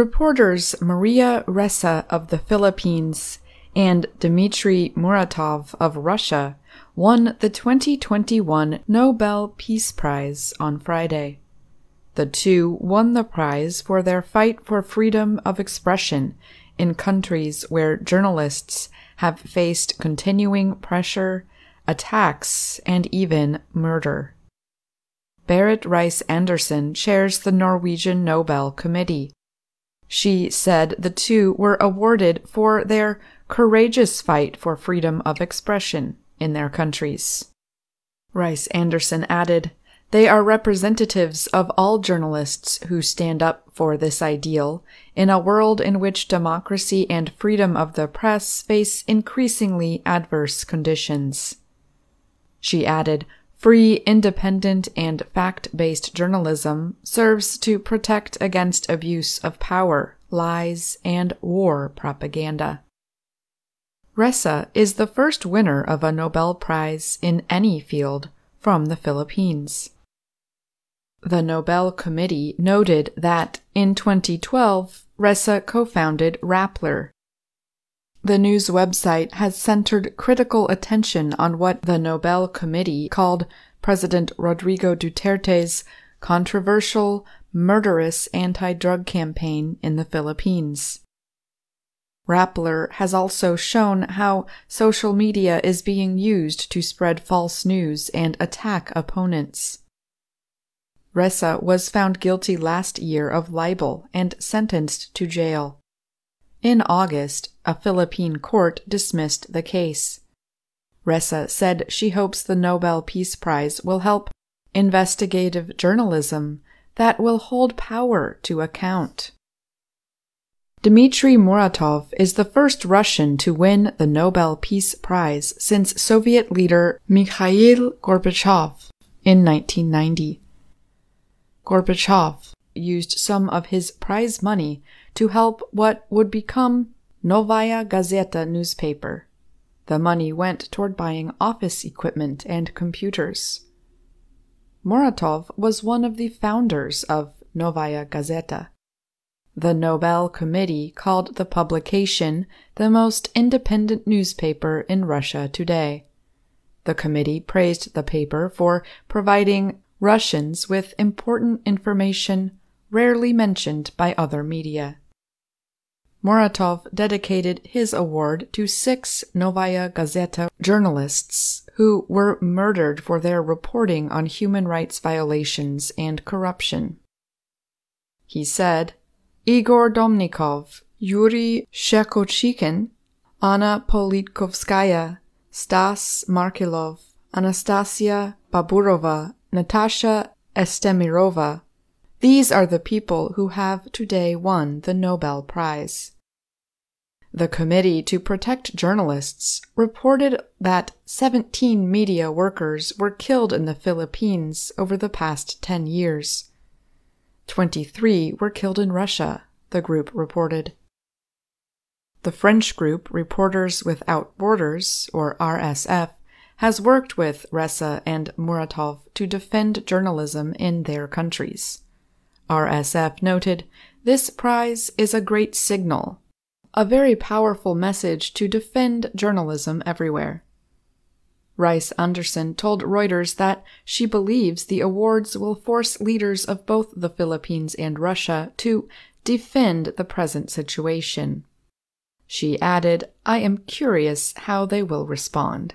Reporters Maria Ressa of the Philippines and Dmitry Muratov of Russia won the 2021 Nobel Peace Prize on Friday. The two won the prize for their fight for freedom of expression in countries where journalists have faced continuing pressure, attacks, and even murder. Berit Reiss-Andersen chairs the Norwegian Nobel Committee. She said the two were awarded for their courageous fight for freedom of expression in their countries. Reiss-Andersen added, They are representatives of all journalists who stand up for this ideal in a world in which democracy and freedom of the press face increasingly adverse conditions. She added, Free, independent, and fact based journalism serves to protect against abuse of power, lies, and war propaganda. Ressa is the first winner of a Nobel Prize in any field from the Philippines. The Nobel Committee noted that in 2012, Ressa co founded Rappler, the news website has centered critical attention on what the Nobel Committee called President Rodrigo Duterte's controversial, murderous anti drug campaign in the Philippines. Rappler has also shown how social media is being used to spread false news and attack opponents. Ressa was found guilty last year of libel and sentenced to jail. In August, a Philippine court dismissed the case. Ressa said she hopes the Nobel Peace Prize will help investigative journalism that will hold power to account. Dmitry Muratov is the first Russian to win the Nobel Peace Prize since Soviet leader Mikhail Gorbachev in 1990. Gorbachev used some of his prize money to help what would become Novaya Gazeta newspaper. The money went toward buying office equipment and computers. Muratov was one of the founders of Novaya Gazeta. The Nobel Committee called the publication the most independent newspaper in Russia today. The committee praised the paper for providing Russians with important information rarely mentioned by other media. Muratov dedicated his award to six Novaya Gazeta journalists who were murdered for their reporting on human rights violations and corruption. He said, Igor Domnikov, Yuri Shchekochikhin, Anna Politkovskaya, Stas Markelov, Anastasia Baburova, Natasha Estemirova, these are the people who have today won the Nobel Prize. The Committee to Protect Journalists reported that 17 media workers were killed in the Philippines over the past 10 years. 23 were killed in Russia, the group reported. The French group Reporters Without Borders, or RSF, has worked with Ressa and Muratov to defend journalism in their countries. RSF noted, This prize is a great signal, a very powerful message to defend journalism everywhere. Reiss-Andersen told Reuters that she believes the awards will force leaders of both the Philippines and Russia to defend the present situation. She added, I am curious how they will respond.